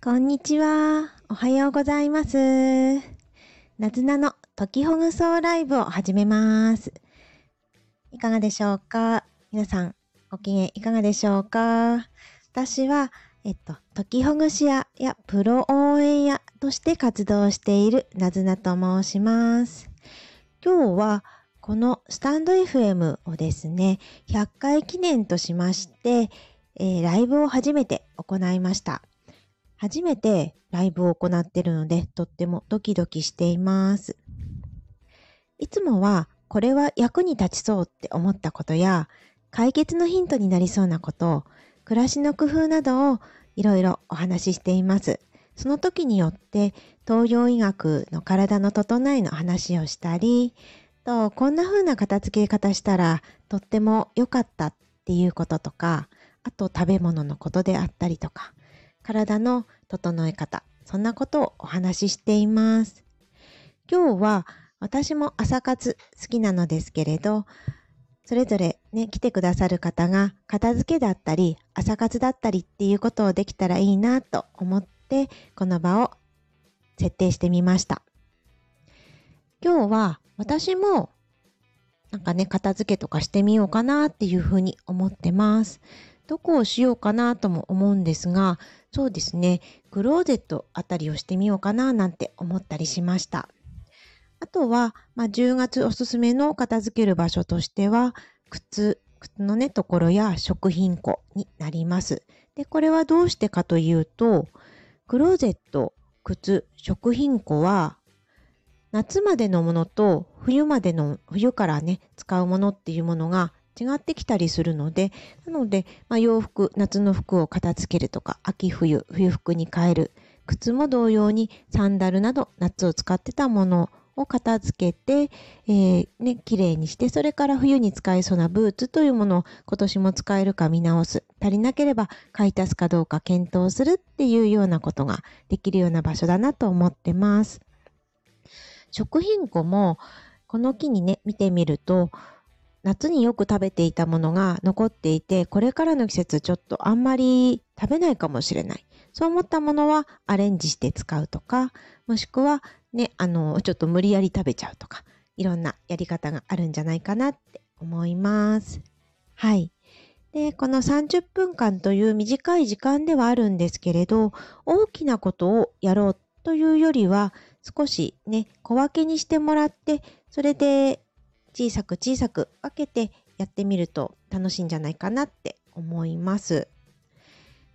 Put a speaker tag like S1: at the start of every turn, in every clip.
S1: こんにちは。おはようございます。なずなの時ほぐそうライブを始めます。いかがでしょうか？皆さん、ご機嫌いかがでしょうか？私は、えっと、時ほぐし屋やプロ応援屋として活動しているなずなと申します。今日は、このスタンド FM をですね、100回記念としまして、えーライブを初めて行いました。初めてライブを行っているので、とってもドキドキしています。いつもは、これは役に立ちそうって思ったことや、解決のヒントになりそうなこと、暮らしの工夫などをいろいろお話ししています。その時によって、東洋医学の体の整えの話をしたり、と、こんな風な片付け方したら、とっても良かったっていうこととか、あと食べ物のことであったりとか、体の整え方、そんなことをお話ししています。今日は私も朝活好きなのですけれど、それぞれね、来てくださる方が片付けだったり、朝活だったりっていうことをできたらいいなと思って、この場を設定してみました。今日は私もなんかね、片付けとかしてみようかなっていうふうに思ってます。どこをしようかなとも思うんですが、そうですね、クローゼットあたりをしてみようかななんて思ったりしました。あとは、まあ、10月おすすめの片付ける場所としては、靴、靴のね、ところや食品庫になります。で、これはどうしてかというと、クローゼット、靴、食品庫は、夏までのものと冬までの、冬からね、使うものっていうものが違ってきたりするので、なので、まあ、洋服、夏の服を片付けるとか、秋冬、冬服に変える。靴も同様にサンダルなど夏を使ってたものを片付けて、えー、ね、綺麗にして、それから冬に使えそうなブーツというものを今年も使えるか見直す。足りなければ買い足すかどうか検討するっていうようなことができるような場所だなと思ってます。食品庫も、この木にね、見てみると、夏によく食べていたものが残っていて、これからの季節ちょっとあんまり食べないかもしれない。そう思ったものはアレンジして使うとか、もしくはね、あの、ちょっと無理やり食べちゃうとか、いろんなやり方があるんじゃないかなって思います。はい。で、この30分間という短い時間ではあるんですけれど、大きなことをやろうというよりは、少しね、小分けにしてもらって、それで小さく小さく分けてやってみると楽しいんじゃないかなって思います。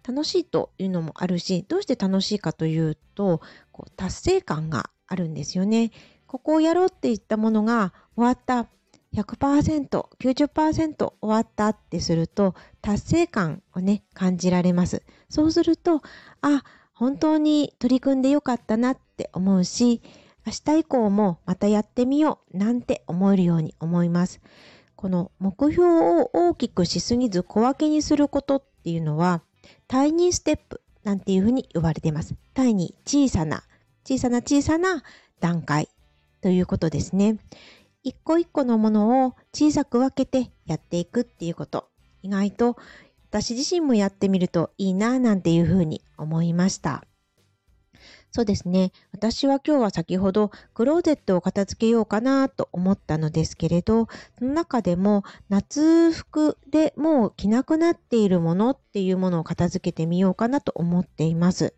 S1: 楽しいというのもあるし、どうして楽しいかというと、こう達成感があるんですよね。ここをやろうって言ったものが終わった。100%、90%終わったってすると達成感をね、感じられます。そうすると、あ、本当に取り組んでよかったなって思うし、明日以降もまたやってみようなんて思えるように思います。この目標を大きくしすぎず小分けにすることっていうのは、タイニーステップなんていうふうに呼ばれています。タイに小さな、小さな小さな段階ということですね。一個一個のものを小さく分けてやっていくっていうこと。意外と私自身もやってみるといいななんていうふうに思いました。そうですね。私は今日は先ほどクローゼットを片付けようかなと思ったのですけれど、その中でも夏服でもう着なくなっているものっていうものを片付けてみようかなと思っています。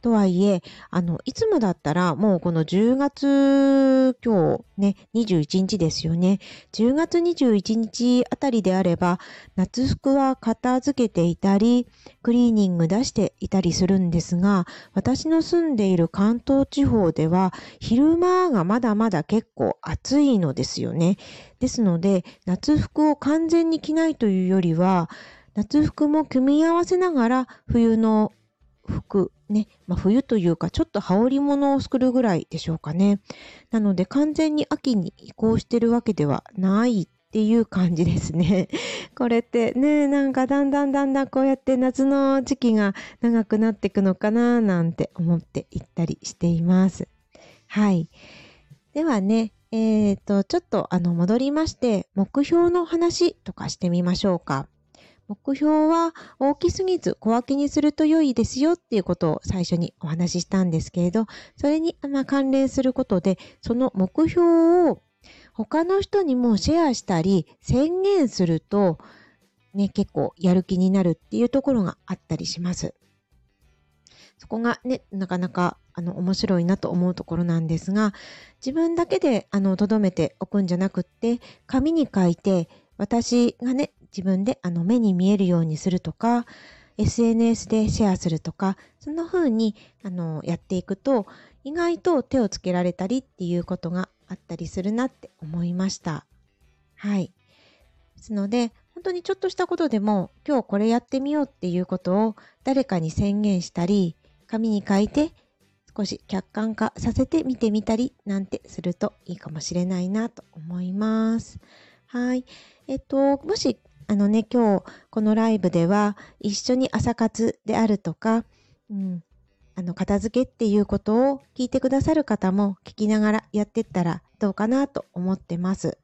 S1: とはいえ、あの、いつもだったらもうこの10月今日ね、21日ですよね。10月21日あたりであれば、夏服は片付けていたり、クリーニング出していたりするんですが、私の住んでいる関東地方では、昼間がまだまだ結構暑いのですよね。ですので、夏服を完全に着ないというよりは、夏服も組み合わせながら冬の服、ね、まあ、冬というかちょっと羽織物を作るぐらいでしょうかね。なので完全に秋に移行してるわけではないっていう感じですね。これってね、なんかだんだんだんだんこうやって夏の時期が長くなっていくのかななんて思っていったりしています。はい。ではね、えっ、と、ちょっとあの戻りまして、目標の話とかしてみましょうか。目標は大きすぎず小分けにすると良いですよっていうことを最初にお話ししたんですけれど、それにま関連することで、その目標を他の人にもシェアしたり宣言すると、ね、結構やる気になるっていうところがあったりします。そこがね、なかなかあの面白いなと思うところなんですが、自分だけであの留めておくんじゃなくって、紙に書いて、私がね、自分であの目に見えるようにするとか、SNS でシェアするとか、そんな風にあのやっていくと、意外と手をつけられたりっていうことがあったりするなって思いました。はい。ですので、本当にちょっとしたことでも、今日これやってみようっていうことを誰かに宣言したり、紙に書いて少し客観化させて見てみたりなんてするといいかもしれないなと思います。はい。えっと、もし、あのね、今日このライブでは一緒に朝活であるとか、うん、あの、片付けっていうことを聞いてくださる方も聞きながらやってったらどうかなと思ってます。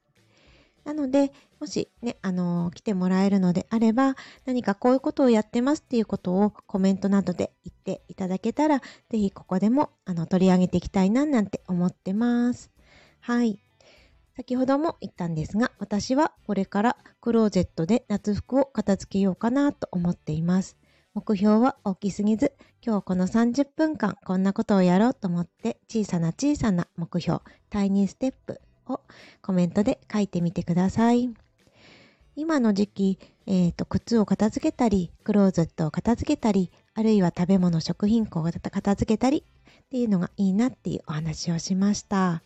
S1: なので、もしね、あのー、来てもらえるのであれば、何かこういうことをやってますっていうことをコメントなどで言っていただけたら、ぜひここでもあの取り上げていきたいななんて思ってます。はい。先ほども言ったんですが、私はこれからクローゼットで夏服を片付けようかなと思っています。目標は大きすぎず、今日この30分間こんなことをやろうと思って小さな小さな目標、タイニーステップをコメントで書いてみてください。今の時期、えーと、靴を片付けたり、クローゼットを片付けたり、あるいは食べ物、食品庫を片付けたりっていうのがいいなっていうお話をしました。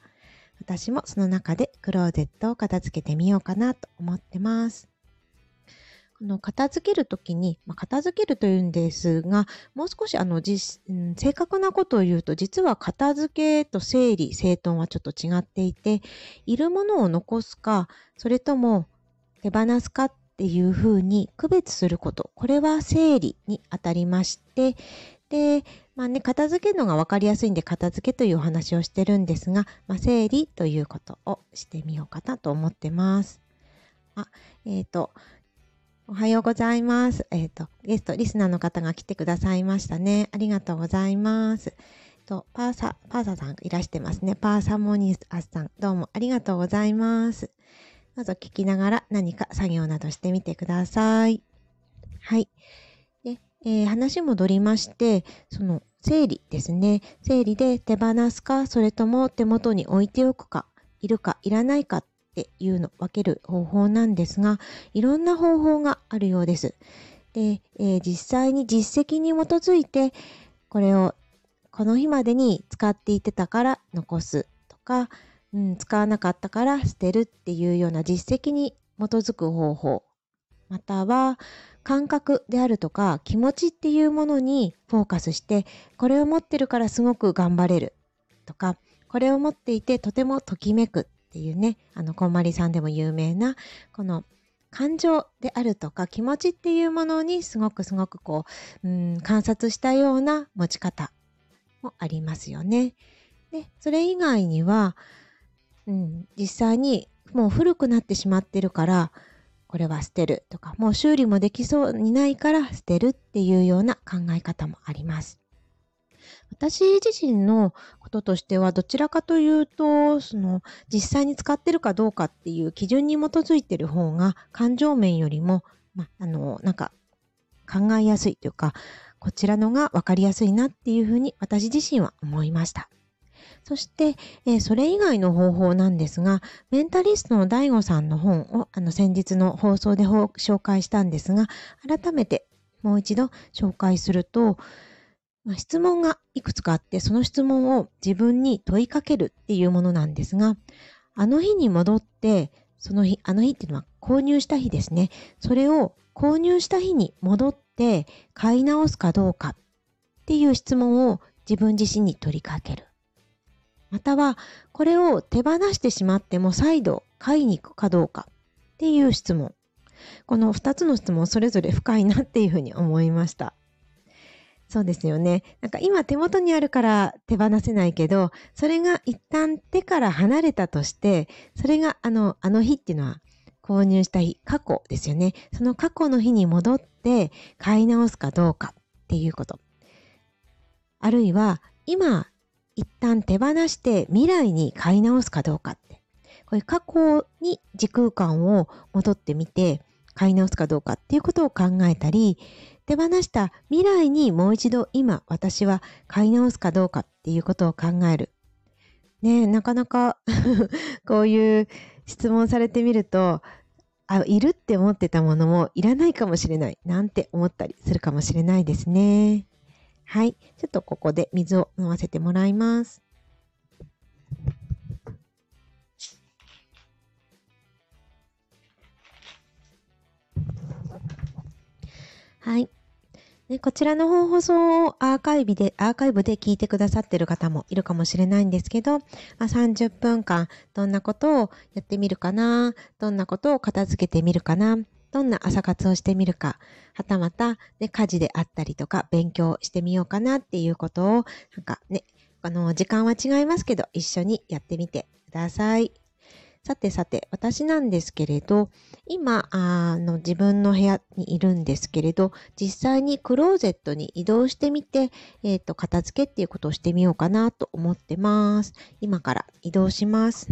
S1: 私もその中でクローゼットを片付けてみようかなと思ってます。この片付けるときに、まあ、片付けるというんですが、もう少しあの実、うん、正確なことを言うと、実は片付けと整理、整頓はちょっと違っていて、いるものを残すか、それとも手放すかっていうふうに区別すること、これは整理にあたりまして、で、まあね、片付けるのが分かりやすいんで、片付けというお話をしてるんですが、まあ、整理ということをしてみようかなと思ってます。あ、えっ、ー、と、おはようございます。えっ、ー、と、ゲスト、リスナーの方が来てくださいましたね。ありがとうございます。と、パーサ、パーサさんいらしてますね。パーサモニアスさん、どうもありがとうございます。どうぞ聞きながら何か作業などしてみてください。はい。えー、話戻りまして、その整理ですね。整理で手放すか、それとも手元に置いておくか、いるかいらないかっていうのを分ける方法なんですが、いろんな方法があるようです。で、えー、実際に実績に基づいて、これをこの日までに使っていてたから残すとか、うん、使わなかったから捨てるっていうような実績に基づく方法、または感覚であるとか気持ちっていうものにフォーカスして、これを持ってるからすごく頑張れるとか、これを持っていてとてもときめくっていうね、あの、こんまりさんでも有名な、この感情であるとか気持ちっていうものにすごくすごくこう、うん、観察したような持ち方もありますよね。で、それ以外には、うん、実際にもう古くなってしまってるから、これは捨てるとか、もう修理もできそうにないから捨てるっていうような考え方もあります。私自身のこととしてはどちらかというとその実際に使ってるかどうかっていう基準に基づいてる方が感情面よりも、ま、あのなんか考えやすいというかこちらのが分かりやすいなっていうふうに私自身は思いました。そして、えー、それ以外の方法なんですが、メンタリストの DAIGO さんの本をあの先日の放送で紹介したんですが、改めてもう一度紹介すると、まあ、質問がいくつかあって、その質問を自分に問いかけるっていうものなんですが、あの日に戻って、その日、あの日っていうのは購入した日ですね。それを購入した日に戻って買い直すかどうかっていう質問を自分自身に取りかける。または、これを手放してしまっても再度買いに行くかどうかっていう質問。この2つの質問それぞれ深いなっていうふうに思いました。そうですよね。なんか今手元にあるから手放せないけど、それが一旦手から離れたとして、それがあの、あの日っていうのは、購入した日、過去ですよね。その過去の日に戻って買い直すかどうかっていうこと。あるいは、今、一旦手放して未来に買い直すかどうかって。こういう過去に時空間を戻ってみて、買い直すかどうかっていうことを考えたり、手放した未来にもう一度今私は買い直すかどうかっていうことを考える。ねなかなか こういう質問されてみると、あ、いるって思ってたものもいらないかもしれないなんて思ったりするかもしれないですね。はい。ちょっとここで水を飲ませてもらいます。はい。でこちらの放送をアーカイブで、アーカイブで聞いてくださってる方もいるかもしれないんですけど、まあ、30分間どんなことをやってみるかな、どんなことを片付けてみるかな、どんな朝活をしてみるか、はたまた、ね、家事であったりとか勉強してみようかなっていうことを、なんかね、あの、時間は違いますけど、一緒にやってみてください。さてさて、私なんですけれど、今、あの自分の部屋にいるんですけれど、実際にクローゼットに移動してみて、えっ、ー、と、片付けっていうことをしてみようかなと思ってます。今から移動します。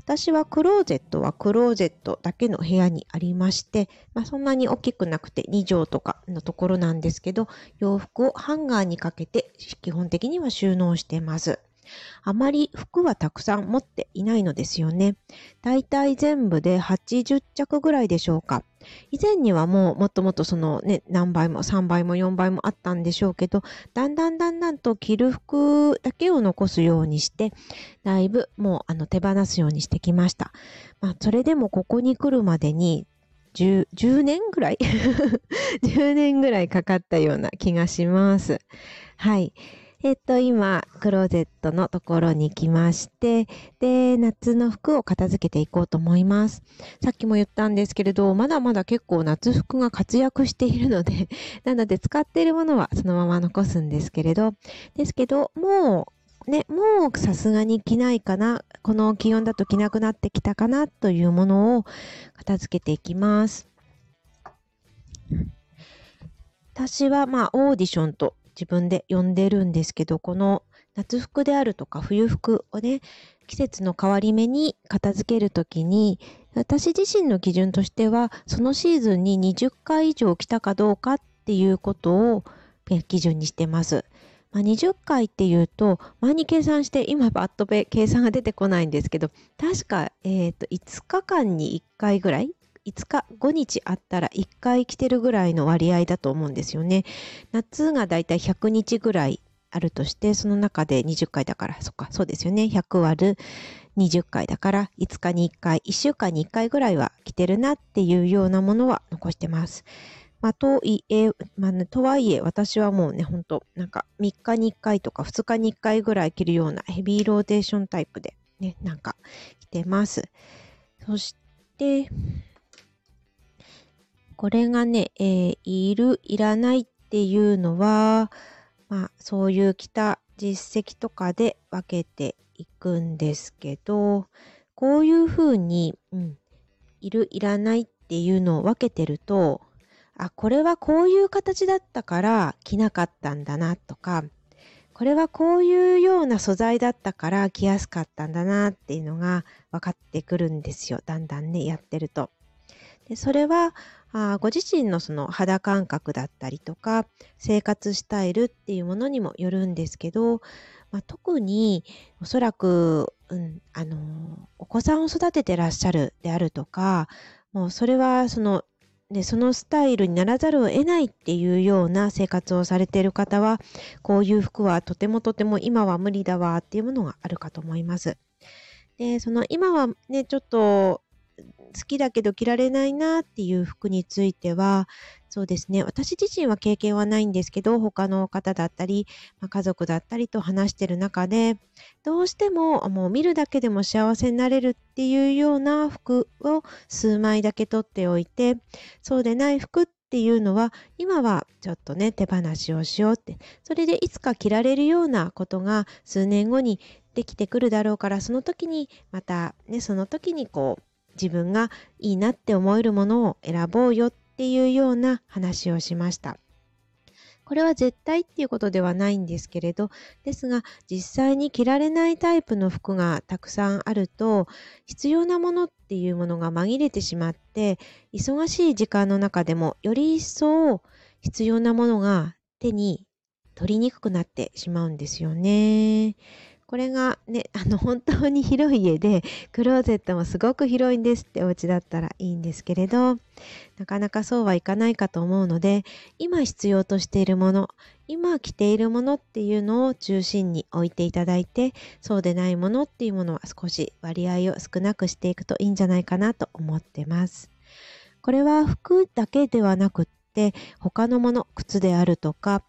S1: 私はクローゼットはクローゼットだけの部屋にありまして、まあ、そんなに大きくなくて2畳とかのところなんですけど、洋服をハンガーにかけて基本的には収納してます。あまり服はたくさん持っていないのですよね。だいたい全部で80着ぐらいでしょうか。以前にはもうもっともっとそのね、何倍も3倍も4倍もあったんでしょうけど、だんだんだんだんと着る服だけを残すようにして、だいぶもうあの手放すようにしてきました。まあ、それでもここに来るまでに 10, 10年ぐらい？10年ぐらいかかったような気がします。はい。えっと、今、クローゼットのところに来まして、で、夏の服を片付けていこうと思います。さっきも言ったんですけれど、まだまだ結構夏服が活躍しているので、なので使っているものはそのまま残すんですけれど、ですけど、もう、ね、もうさすがに着ないかな、この気温だと着なくなってきたかなというものを片付けていきます。私はまあオーディションと自分で呼んでるんですけど、この夏服であるとか冬服をね、季節の変わり目に片付けるときに、私自身の基準としては、そのシーズンに20回以上着たかどうかっていうことを基準にしてます。まあ、20回っていうと、前に計算して、今バットペ計算が出てこないんですけど、確か、え、ー、と、5日間に1回ぐらい5日、5日あったら1回来てるぐらいの割合だと思うんですよね。夏がだいたい100日ぐらいあるとして、その中で20回だから、そっか、そうですよね。100割る20回だから、5日に1回、1週間に1回ぐらいは来てるなっていうようなものは残してます。まあ、といえ、まあね、とはいえ、私はもうね、ほんと、なんか、3日に1回とか2日に1回ぐらい着るようなヘビーローテーションタイプで、ね、なんか、着てます。そして、これがね、えー、いる、いらないっていうのは、まあ、そういう来た実績とかで分けていくんですけど、こういうふうに、うん、いる、いらないっていうのを分けてると、あ、これはこういう形だったから着なかったんだなとか、これはこういうような素材だったから着やすかったんだなっていうのが分かってくるんですよ。だんだんね、やってると。でそれはあご自身のその肌感覚だったりとか生活スタイルっていうものにもよるんですけど、まあ、特におそらく、うん、あのお子さんを育ててらっしゃるであるとかもうそれはそのでそのスタイルにならざるを得ないっていうような生活をされている方はこういう服はとてもとても今は無理だわっていうものがあるかと思います。でその今はねちょっと好きだけど着られないなっていう服については、そうですね、私自身は経験はないんですけど、他の方だったり、まあ、家族だったりと話してる中で、どうしてももう見るだけでも幸せになれるっていうような服を数枚だけ取っておいて、そうでない服っていうのは、今はちょっとね、手放しをしようって、それでいつか着られるようなことが数年後にできてくるだろうから、その時にまたね、その時にこう、自分がいいなって思えるものを選ぼうよっていうような話をしました。これは絶対っていうことではないんですけれど、ですが実際に着られないタイプの服がたくさんあると、必要なものっていうものが紛れてしまって、忙しい時間の中でもより一層必要なものが手に取りにくくなってしまうんですよね。これがね、あの本当に広い家でクローゼットもすごく広いんですってお家だったらいいんですけれど、なかなかそうはいかないかと思うので、今必要としているもの、今着ているものっていうのを中心に置いていただいて、そうでないものっていうものは少し割合を少なくしていくといいんじゃないかなと思ってます。これは服だけではなくって他のもの靴であるとか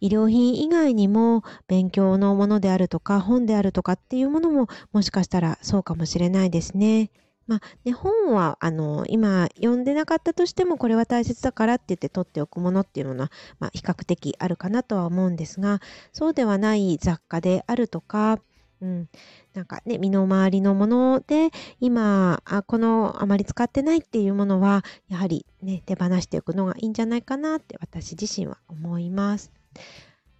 S1: 医療品以外にも勉強のものであるとか本であるとかっていうものももしかしたらそうかもしれないですね。まあね、本はあの今読んでなかったとしてもこれは大切だからって言って取っておくものっていうのは、まあ、比較的あるかなとは思うんですがそうではない雑貨であるとかうん、なんかね、身の回りのもので、今、あこのあまり使ってないっていうものは、やはりね、手放しておくのがいいんじゃないかなって私自身は思います。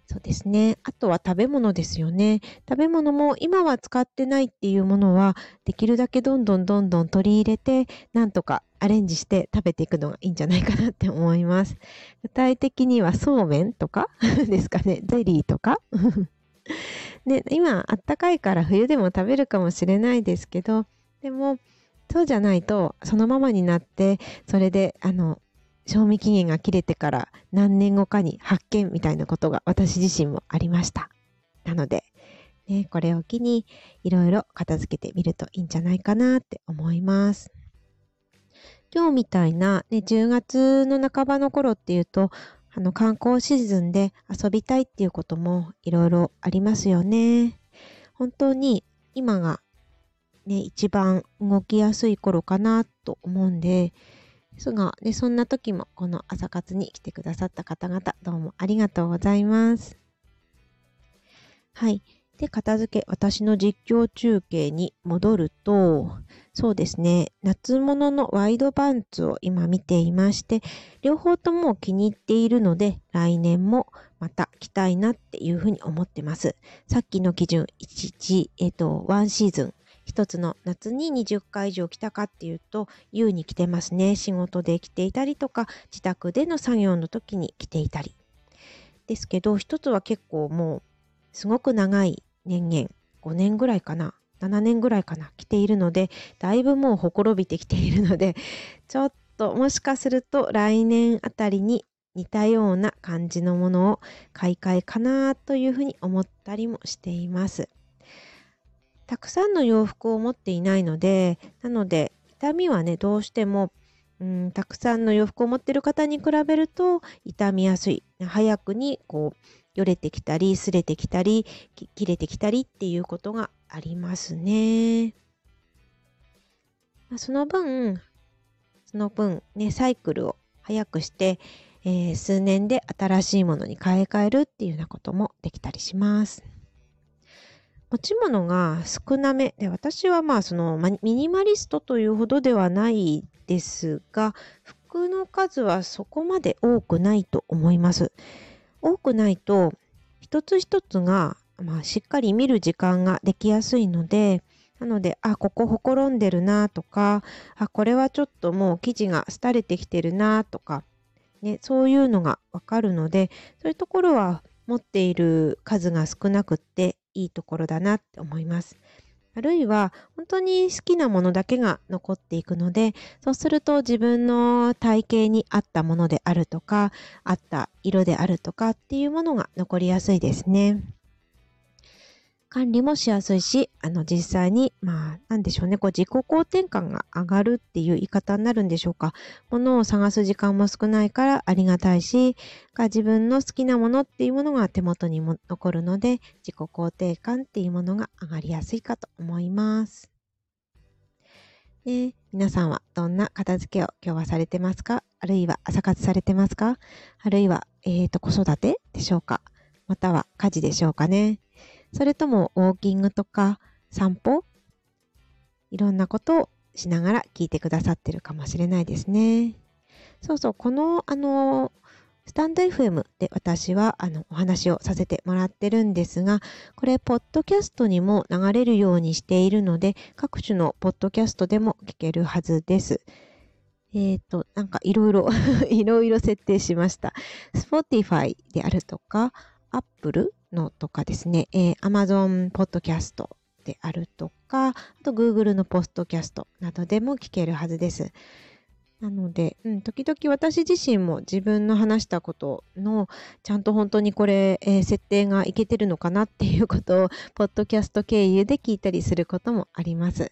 S1: そうですね。あとは食べ物ですよね。食べ物も今は使ってないっていうものは、できるだけどんどんどんどん取り入れて、なんとかアレンジして食べていくのがいいんじゃないかなって思います。具体的にはそうめんとか？ですかね。ゼリーとか？ね、今あったかいから冬でも食べるかもしれないですけどでもそうじゃないとそのままになってそれであの賞味期限が切れてから何年後かに発見みたいなことが私自身もありました。なので、ね、これを機にいろいろ片付けてみるといいんじゃないかなって思います。今日みたいな、ね、10月の半ばの頃っていうとあの観光シーズンで遊びたいっていうこともいろいろありますよね。本当に今がね、一番動きやすい頃かなと思うんで、ですが、ね、そんな時もこの朝活に来てくださった方々どうもありがとうございます。はい。で、片付け、私の実況中継に戻ると、そうですね、夏物のワイドパンツを今見ていまして、両方とも気に入っているので、来年もまた着たいなっていうふうに思ってます。さっきの基準、1、えっ、ー、と、1シーズン、一つの夏に20回以上着たかっていうと、優に着てますね。仕事で着ていたりとか、自宅での作業の時に着ていたり。ですけど、一つは結構もう、すごく長い年々5年ぐらいかな。7年ぐらいかな。来ているのでだいぶもうほころびてきているので ちょっともしかすると来年あたりに似たような感じのものを買い替えかなというふうに思ったりもしています。たくさんの洋服を持っていないのでなので痛みはねどうしてもうんたくさんの洋服を持っている方に比べると傷みやすい。早くにこうよれてきたり、すれてきたり、切れてきたりっていうことがありますね。その分、その分、ね、サイクルを早くして、えー、数年で新しいものに買い替えるっていうようなこともできたりします。持ち物が少なめで私はまあそのミニマリストというほどではないですが服の数はそこまで多くないと思います。多くないと一つ一つが、まあ、しっかり見る時間ができやすいのでなのであここほころんでるなとかあこれはちょっともう生地が廃れてきてるなとか、ね、そういうのがわかるのでそういうところは持っている数が少なくっていいところだなって思います。あるいは本当に好きなものだけが残っていくのでそうすると自分の体型に合ったものであるとか合った色であるとかっていうものが残りやすいですね。管理もしやすいし、あの実際に、まあ、なんでしょうね、こう自己肯定感が上がるっていう言い方になるんでしょうか。ものを探す時間も少ないからありがたいし、自分の好きなものっていうものが手元にも残るので、自己肯定感っていうものが上がりやすいかと思います。ね、皆さんはどんな片付けを今日はされてますか？あるいは朝活されてますか？あるいは、えっ、ー、と、子育てでしょうか？または家事でしょうかね？それともウォーキングとか散歩？いろんなことをしながら聞いてくださってるかもしれないですね。そうそう、この、あの、スタンド FM で私はあのお話をさせてもらってるんですが、これ、ポッドキャストにも流れるようにしているので、各種のポッドキャストでも聞けるはずです。えっ、ー、と、なんかいろいろいろいろ設定しました。Spotify であるとか、Apple のとかですね、えー、Amazon Podcast であるとか、あと Google のポストキャストなどでも聞けるはずです。なので、うん、時々私自身も自分の話したことの、ちゃんと本当にこれ、えー、設定がいけてるのかなっていうことを、ポッドキャスト経由で聞いたりすることもあります。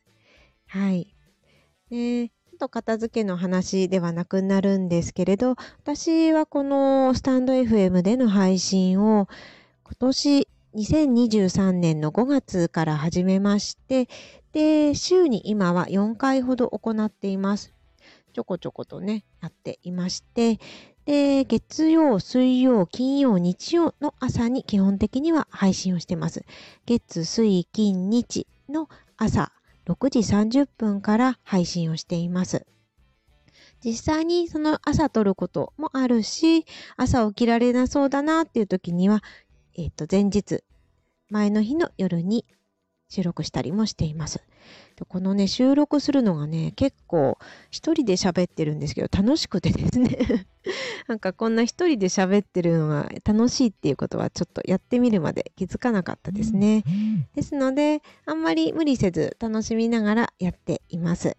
S1: はい。で、ちょっと片付けの話ではなくなるんですけれど、私はこのスタンド FM での配信を今年2023年の5月から始めまして、で、週に今は4回ほど行っています。ちょこちょことね、やっていまして、で、月曜、水曜、金曜、日曜の朝に基本的には配信をしてます。月、水、金、日の朝6時30分から配信をしています。実際にその朝撮ることもあるし、朝起きられなそうだなっていう時には、えっ、ー、と、前日、前の日の夜に収録したりもしています。このね、収録するのがね、結構一人で喋ってるんですけど、楽しくてですね なんかこんな一人で喋ってるのが楽しいっていうことはちょっとやってみるまで気づかなかったですね。ですので、あんまり無理せず楽しみながらやっています。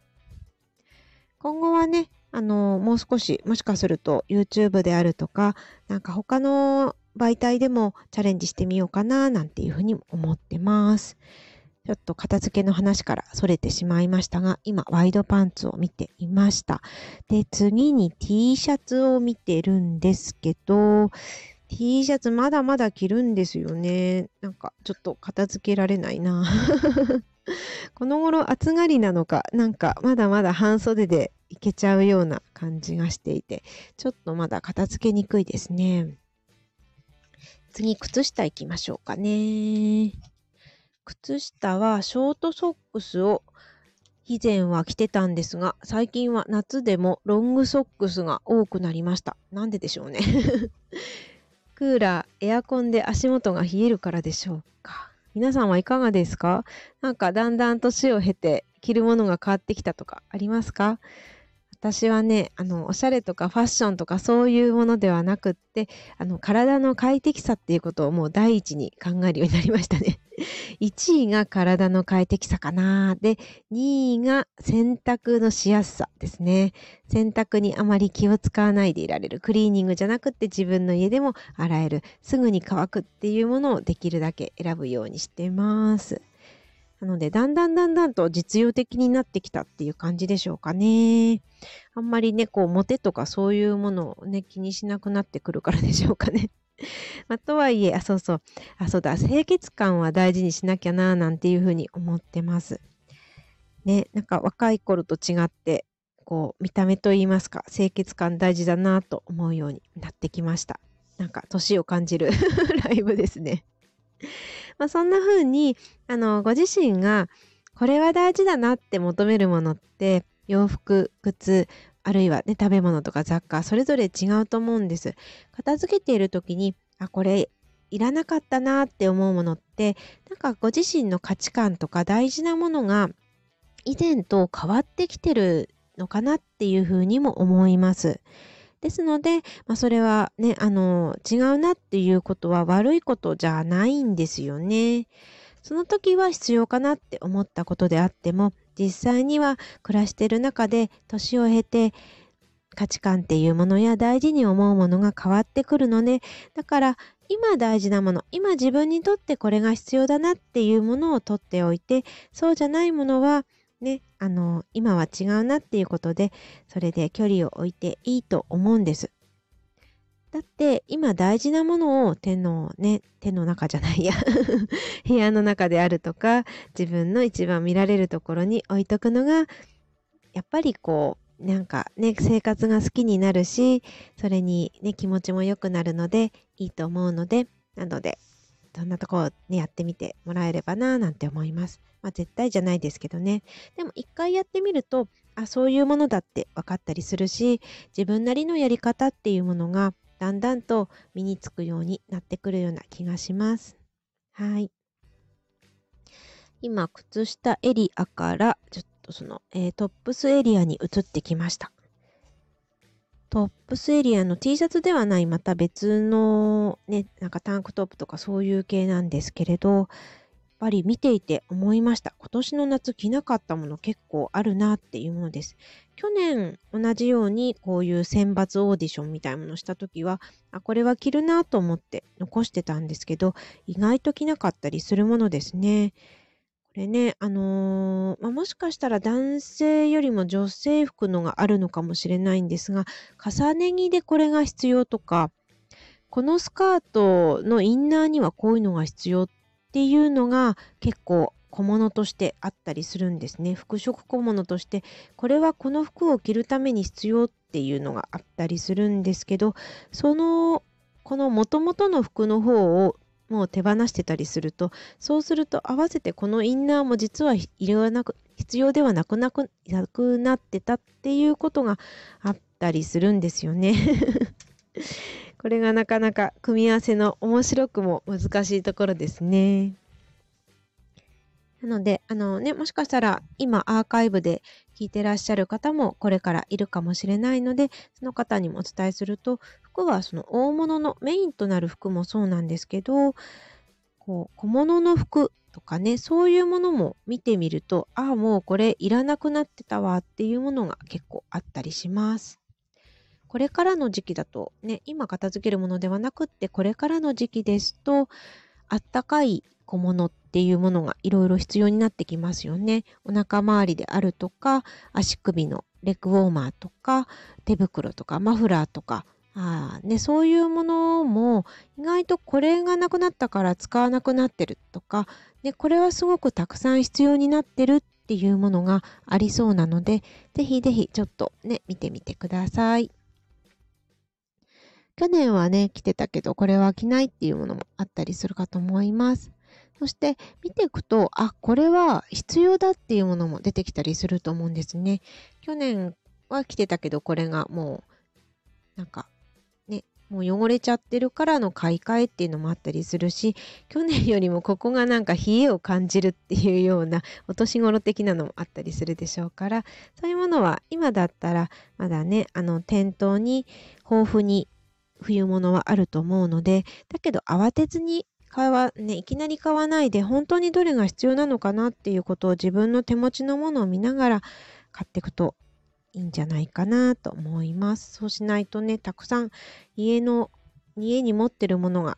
S1: 今後はね、あの、もう少し、もしかすると YouTube であるとか、なんか他の媒体でもチャレンジしてみようかな、なんていうふうに思ってます。ちょっと片付けの話から逸れてしまいましたが、今、ワイドパンツを見ていました。で、次に T シャツを見てるんですけど、T シャツまだまだ着るんですよね。なんか、ちょっと片付けられないな。この頃暑がりなのか、なんかまだまだ半袖でいけちゃうような感じがしていて、ちょっとまだ片付けにくいですね。次、靴下行きましょうかね。靴下はショートソックスを以前は着てたんですが、最近は夏でもロングソックスが多くなりました。なんででしょうね。クーラー、エアコンで足元が冷えるからでしょうか。皆さんはいかがですか？なんかだんだん年を経て着るものが変わってきたとかありますか？私はね、あの、おしゃれとかファッションとかそういうものではなくって、あの、体の快適さっていうことをもう第一に考えるようになりましたね。1位が体の快適さかな。で、2位が洗濯のしやすさですね。洗濯にあまり気を使わないでいられる。クリーニングじゃなくって自分の家でも洗える。すぐに乾くっていうものをできるだけ選ぶようにしてます。なので、だんだんだんだんと実用的になってきたっていう感じでしょうかね。あんまりね、こう、モテとかそういうものをね、気にしなくなってくるからでしょうかね。まあ、とはいえ、あ、そうそう。あ、そうだ、清潔感は大事にしなきゃな、なんていうふうに思ってます。ね、なんか若い頃と違って、こう、見た目といいますか、清潔感大事だなと思うようになってきました。なんか、年を感じる ライブですね。まあ、そんな風に、あの、ご自身がこれは大事だなって求めるものって、洋服、靴、あるいはね、食べ物とか雑貨、それぞれ違うと思うんです。片付けている時に、あ、これいらなかったなって思うものって、なんかご自身の価値観とか大事なものが以前と変わってきてるのかなっていうふうにも思います。ですので、まあ、それはね、あの、違うなっていうことは悪いことじゃないんですよね。その時は必要かなって思ったことであっても、実際には暮らしてる中で年を経て価値観っていうものや大事に思うものが変わってくるので、だから今大事なもの、今自分にとってこれが必要だなっていうものを取っておいて、そうじゃないものはね、あの、今は違うなっていうことで、それで距離を置いていいと思うんです。だって今大事なものを手のね、手の中じゃないや 部屋の中であるとか、自分の一番見られるところに置いとくのが、やっぱりこう、なんかね、生活が好きになるし、それにね、気持ちも良くなるので、いいと思うので、なので、どんなところね、やってみてもらえればななんて思います。まあ絶対じゃないですけどね。でも一回やってみると、あ、そういうものだって分かったりするし、自分なりのやり方っていうものがだんだんと身につくようになってくるような気がします。はい。今、靴下エリアから、ちょっとその、えー、トップスエリアに移ってきました。トップスエリアの T シャツではないまた別のね、なんかタンクトップとかそういう系なんですけれど、ぱり見ていて思いました。今年の夏着なかったもの結構あるなっていうものです。去年同じようにこういう選抜オーディションみたいなものした時は、あ、これは着るなと思って残してたんですけど、意外と着なかったりするものですね。これね、あのー、まあ、もしかしたら男性よりも女性服のがあるのかもしれないんですが、重ね着でこれが必要とか、このスカートのインナーにはこういうのが必要っていうのが結構小物としてあったりするんですね。服飾小物として、これはこの服を着るために必要っていうのがあったりするんですけど、その、この元々の服の方をもう手放してたりするとそうすると合わせてこのインナーも実はいらなく必要ではなくなくなくなってたっていうことがあったりするんですよね。これがなかなか組み合わせの面白くも難しいところですね。なので、あのね、もしかしたら今アーカイブで聞いてらっしゃる方もこれからいるかもしれないので、その方にもお伝えすると、服はその大物のメインとなる服もそうなんですけど、こう小物の服とかね、そういうものも見てみると、ああ、もうこれいらなくなってたわっていうものが結構あったりします。これからの時期だとね、今片付けるものではなくって、これからの時期ですと、あったかい小物っていうものがいろいろ必要になってきますよね。お腹周りであるとか、足首のレッグウォーマーとか、手袋とか、マフラーとか、あね、そういうものも意外とこれがなくなったから使わなくなってるとか、ね、これはすごくたくさん必要になってるっていうものがありそうなので、ぜひぜひちょっとね、見てみてください。去年はね、着てたけど、これは着ないっていうものもあったりするかと思います。そして見ていくと、あ、これは必要だっていうものも出てきたりすると思うんですね。去年は着てたけど、これがもう、なんか、ね、もう汚れちゃってるからの買い替えっていうのもあったりするし、去年よりも ここがなんか冷えを感じるっていうようなお年頃的なのもあったりするでしょうから、そういうものは今だったらまだね、あの店頭に豊富に冬物はあると思うので、だけど慌てずに買わ、ね、いきなり買わないで本当にどれが必要なのかなっていうことを自分の手持ちのものを見ながら買っていくといいんじゃないかなと思います。そうしないとね、たくさん家の、家に持ってるものが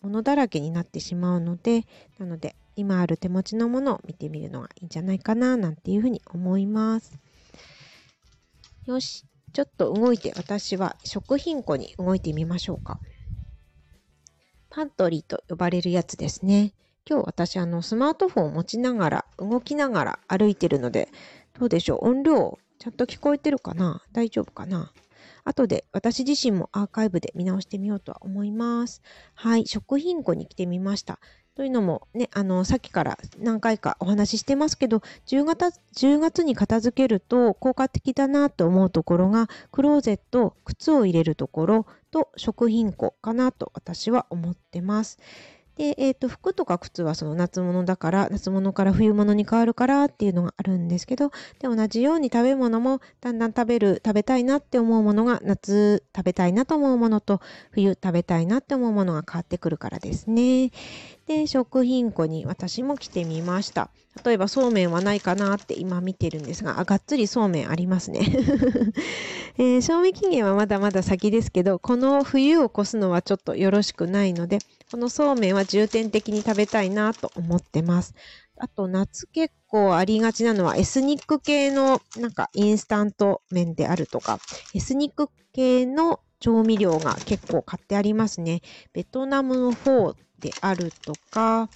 S1: 物だらけになってしまうので、なので今ある手持ちのものを見てみるのがいいんじゃないかななんていうふうに思います。よし、ちょっと動いて私は食品庫に動いてみましょうか。パントリーと呼ばれるやつですね。今日私あのスマートフォンを持ちながら動きながら歩いてるのでどうでしょう？音量ちゃんと聞こえてるかな？大丈夫かな？後で私自身もアーカイブで見直してみようとは思います。はい、食品庫に来てみました。というのもね、あの、さっきから何回かお話ししてますけど、10月 ,10 月に片付けると効果的だなと思うところが、クローゼット、靴を入れるところと食品庫かなと私は思ってます。で、え、ー、と、服とか靴はその夏物だから、夏物から冬物に変わるからっていうのがあるんですけど、で、同じように食べ物もだんだん食べる、食べたいなって思うものが夏食べたいなと思うものと、冬食べたいなって思うものが変わってくるからですね。で、食品庫に私も来てみました。例えばそうめんはないかなって今見てるんですが、あ、がっつりそうめんありますね。えー、賞味期限はまだまだ先ですけど、この冬を越すのはちょっとよろしくないので、このそうめんは重点的に食べたいなと思ってます。あと夏結構ありがちなのはエスニック系のなんかインスタント麺であるとか、エスニック系の調味料が結構買ってありますね。ベトナムの方であるとか、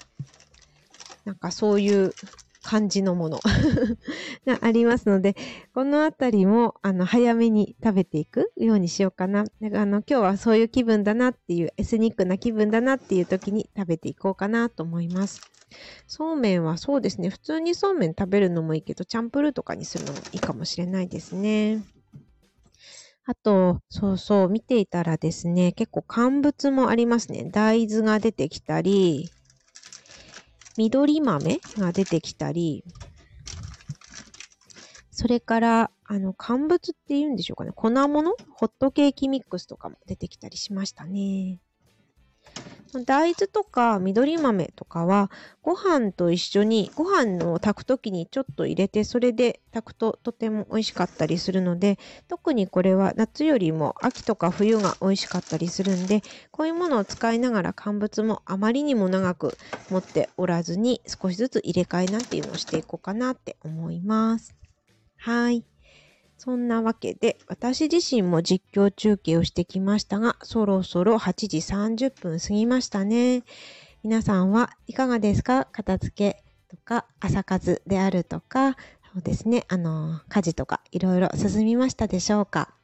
S1: なんかそういう感じのもの がありますので、このあたりも、あの、早めに食べていくようにしようかな。あの、今日はそういう気分だなっていう、エスニックな気分だなっていう時に食べていこうかなと思います。そうめんはそうですね、普通にそうめん食べるのもいいけど、チャンプルーとかにするのもいいかもしれないですね。あと、そうそう、見ていたらですね、結構乾物もありますね。大豆が出てきたり、緑豆が出てきたり、それから、あの、乾物っていうんでしょうかね。粉物？ホットケーキミックスとかも出てきたりしましたね。大豆とか緑豆とかはご飯と一緒にご飯を炊く時にちょっと入れてそれで炊くととても美味しかったりするので特にこれは夏よりも秋とか冬が美味しかったりするんでこういうものを使いながら乾物もあまりにも長く持っておらずに少しずつ入れ替えなんていうのをしていこうかなって思います。はい。そんなわけで、私自身も実況中継をしてきましたが、そろそろ8時30分過ぎましたね。皆さんはいかがですか？片付けとか朝活であるとか、そうですね、あの、家事とかいろいろ進みましたでしょうか？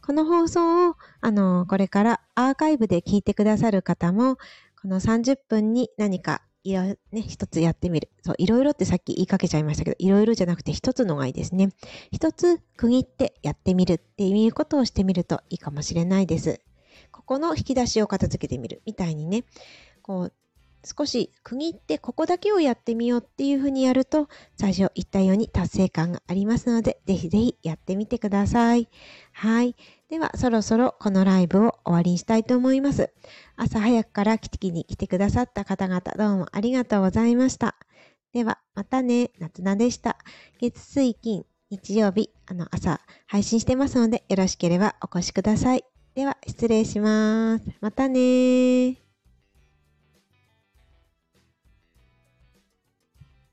S1: この放送を、あの、これからアーカイブで聞いてくださる方も、この30分に何かいろ、ね、一つやってみる。そう、いろいろってさっき言いかけちゃいましたけど、いろいろじゃなくて一つのがいいですね。一つ区切ってやってみるっていうことをしてみるといいかもしれないです。ここの引き出しを片付けてみるみたいにね、こう、少し区切ってここだけをやってみようっていうふうにやると最初言ったように達成感がありますのでぜひぜひやってみてください。はい。ではそろそろこのライブを終わりにしたいと思います。朝早くからキテキに来てくださった方々どうもありがとうございました。ではまたね、夏菜でした。月水金日曜日あの朝配信してますのでよろしければお越しください。では失礼します。またね